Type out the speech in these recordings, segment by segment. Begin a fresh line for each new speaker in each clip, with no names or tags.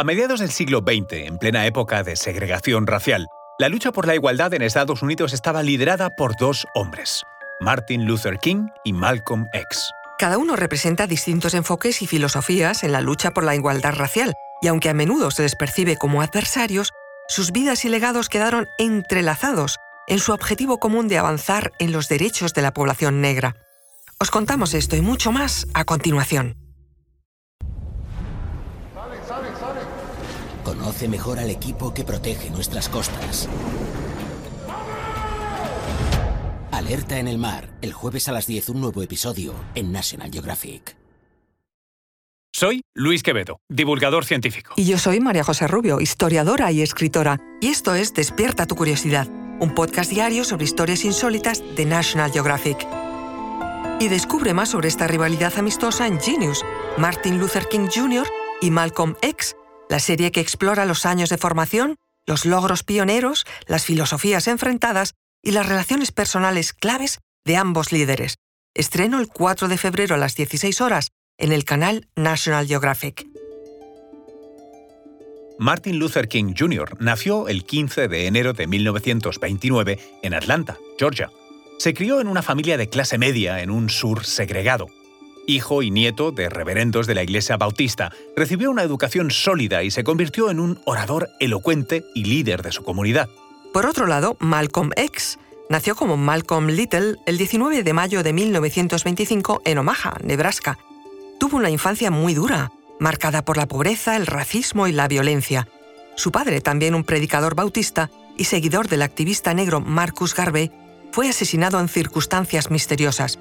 A mediados del siglo XX, en plena época de segregación racial, la lucha por la igualdad en Estados Unidos estaba liderada por dos hombres, Martin Luther King y Malcolm X.
Cada uno representa distintos enfoques y filosofías en la lucha por la igualdad racial, y aunque a menudo se les percibe como adversarios, sus vidas y legados quedaron entrelazados en su objetivo común de avanzar en los derechos de la población negra. Os contamos esto y mucho más a continuación.
Conoce mejor al equipo que protege nuestras costas. Alerta en el mar, el jueves a las 10 un nuevo episodio en National Geographic.
Soy Luis Quevedo, divulgador científico.
Y yo soy María José Rubio, historiadora y escritora. Y esto es Despierta tu curiosidad, un podcast diario sobre historias insólitas de National Geographic. Y descubre más sobre esta rivalidad amistosa en Genius, Martin Luther King Jr. y Malcolm X, la serie que explora los años de formación, los logros pioneros, las filosofías enfrentadas y las relaciones personales claves de ambos líderes. Estreno el 4 de febrero a las 16 horas en el canal National Geographic.
Martin Luther King Jr. nació el 15 de enero de 1929 en Atlanta, Georgia. Se crió en una familia de clase media en un sur segregado. Hijo y nieto de reverendos de la Iglesia Bautista, recibió una educación sólida y se convirtió en un orador elocuente y líder de su comunidad.
Por otro lado, Malcolm X nació como Malcolm Little el 19 de mayo de 1925 en Omaha, Nebraska. Tuvo una infancia muy dura, marcada por la pobreza, el racismo y la violencia. Su padre, también un predicador bautista y seguidor del activista negro Marcus Garvey, fue asesinado en circunstancias misteriosas.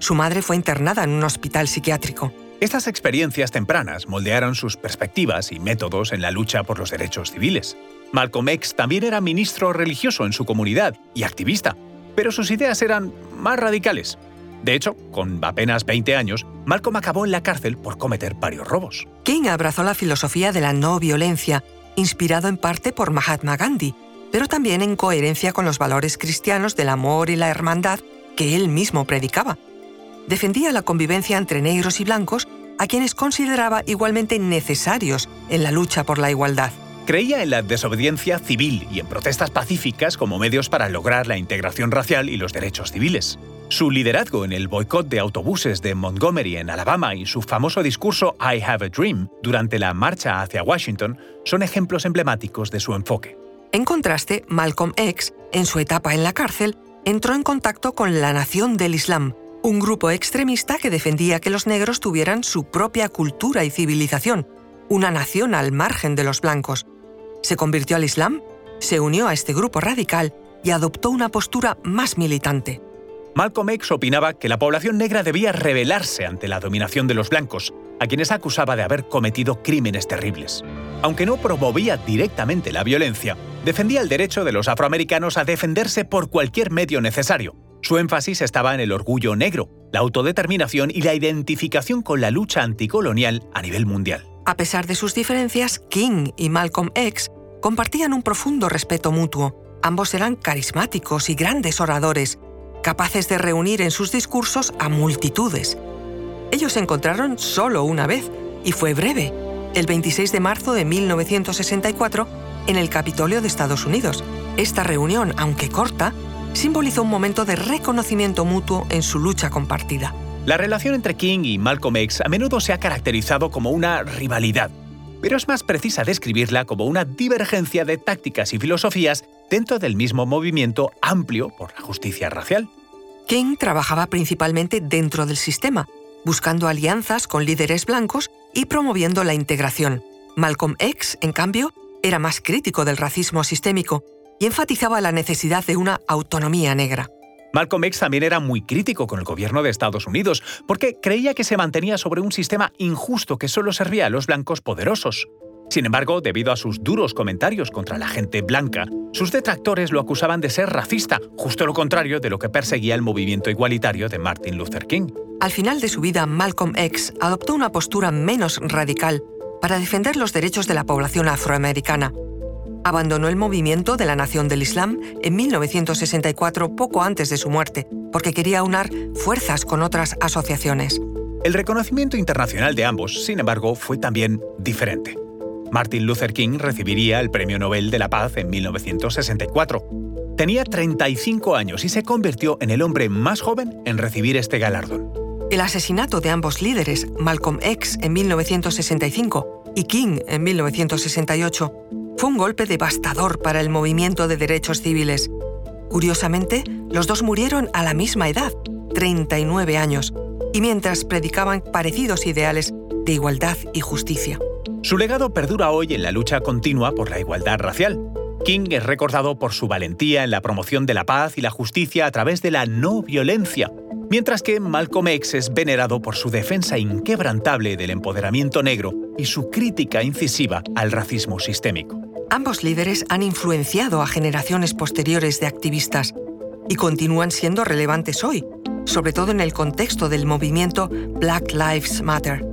Su madre fue internada en un hospital psiquiátrico.
Estas experiencias tempranas moldearon sus perspectivas y métodos en la lucha por los derechos civiles. Malcolm X también era ministro religioso en su comunidad y activista, pero sus ideas eran más radicales. De hecho, con apenas 20 años, Malcolm acabó en la cárcel por cometer varios robos.
King abrazó la filosofía de la no violencia, inspirado en parte por Mahatma Gandhi, pero también en coherencia con los valores cristianos del amor y la hermandad que él mismo predicaba. Defendía la convivencia entre negros y blancos, a quienes consideraba igualmente necesarios en la lucha por la igualdad.
Creía en la desobediencia civil y en protestas pacíficas como medios para lograr la integración racial y los derechos civiles. Su liderazgo en el boicot de autobuses de Montgomery en Alabama y su famoso discurso I Have a Dream durante la marcha hacia Washington son ejemplos emblemáticos de su enfoque.
En contraste, Malcolm X, en su etapa en la cárcel, entró en contacto con la Nación del Islam, un grupo extremista que defendía que los negros tuvieran su propia cultura y civilización, una nación al margen de los blancos. Se convirtió al Islam, se unió a este grupo radical y adoptó una postura más militante.
Malcolm X opinaba que la población negra debía rebelarse ante la dominación de los blancos, a quienes acusaba de haber cometido crímenes terribles. Aunque no promovía directamente la violencia, defendía el derecho de los afroamericanos a defenderse por cualquier medio necesario. Su énfasis estaba en el orgullo negro, la autodeterminación y la identificación con la lucha anticolonial a nivel mundial.
A pesar de sus diferencias, King y Malcolm X compartían un profundo respeto mutuo. Ambos eran carismáticos y grandes oradores, capaces de reunir en sus discursos a multitudes. Ellos se encontraron solo una vez, y fue breve, el 26 de marzo de 1964, en el Capitolio de Estados Unidos. Esta reunión, aunque corta, simbolizó un momento de reconocimiento mutuo en su lucha compartida.
La relación entre King y Malcolm X a menudo se ha caracterizado como una rivalidad, pero es más precisa describirla como una divergencia de tácticas y filosofías dentro del mismo movimiento amplio por la justicia racial.
King trabajaba principalmente dentro del sistema, buscando alianzas con líderes blancos y promoviendo la integración. Malcolm X, en cambio, era más crítico del racismo sistémico y enfatizaba la necesidad de una autonomía negra.
Malcolm X también era muy crítico con el gobierno de Estados Unidos, porque creía que se mantenía sobre un sistema injusto que solo servía a los blancos poderosos. Sin embargo, debido a sus duros comentarios contra la gente blanca, sus detractores lo acusaban de ser racista, justo lo contrario de lo que perseguía el movimiento igualitario de Martin Luther King.
Al final de su vida, Malcolm X adoptó una postura menos radical para defender los derechos de la población afroamericana. Abandonó el movimiento de la Nación del Islam en 1964, poco antes de su muerte, porque quería unar fuerzas con otras asociaciones.
El reconocimiento internacional de ambos, sin embargo, fue también diferente. Martin Luther King recibiría el Premio Nobel de la Paz en 1964. Tenía 35 años y se convirtió en el hombre más joven en recibir este galardón.
El asesinato de ambos líderes, Malcolm X en 1965 y King en 1968, fue un golpe devastador para el movimiento de derechos civiles. Curiosamente, los dos murieron a la misma edad, 39 años, y mientras predicaban parecidos ideales de igualdad y justicia.
Su legado perdura hoy en la lucha continua por la igualdad racial. King es recordado por su valentía en la promoción de la paz y la justicia a través de la no violencia, mientras que Malcolm X es venerado por su defensa inquebrantable del empoderamiento negro y su crítica incisiva al racismo sistémico.
Ambos líderes han influenciado a generaciones posteriores de activistas y continúan siendo relevantes hoy, sobre todo en el contexto del movimiento Black Lives Matter.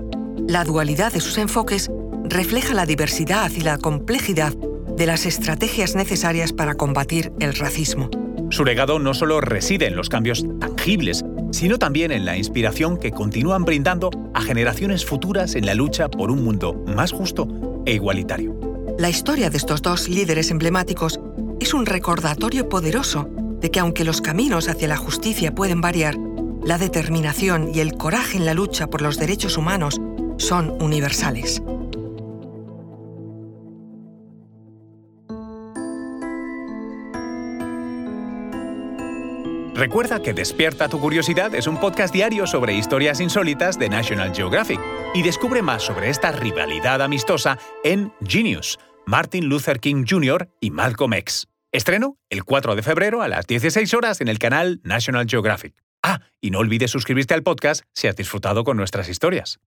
La dualidad de sus enfoques refleja la diversidad y la complejidad de las estrategias necesarias para combatir el racismo.
Su legado no solo reside en los cambios tangibles, sino también en la inspiración que continúan brindando a generaciones futuras en la lucha por un mundo más justo e igualitario.
La historia de estos dos líderes emblemáticos es un recordatorio poderoso de que aunque los caminos hacia la justicia pueden variar, la determinación y el coraje en la lucha por los derechos humanos son universales.
Recuerda que Despierta tu Curiosidad es un podcast diario sobre historias insólitas de National Geographic y descubre más sobre esta rivalidad amistosa en Genius, Martin Luther King Jr. y Malcolm X. Estreno el 4 de febrero a las 16 horas en el canal National Geographic. Ah, y no olvides suscribirte al podcast si has disfrutado con nuestras historias.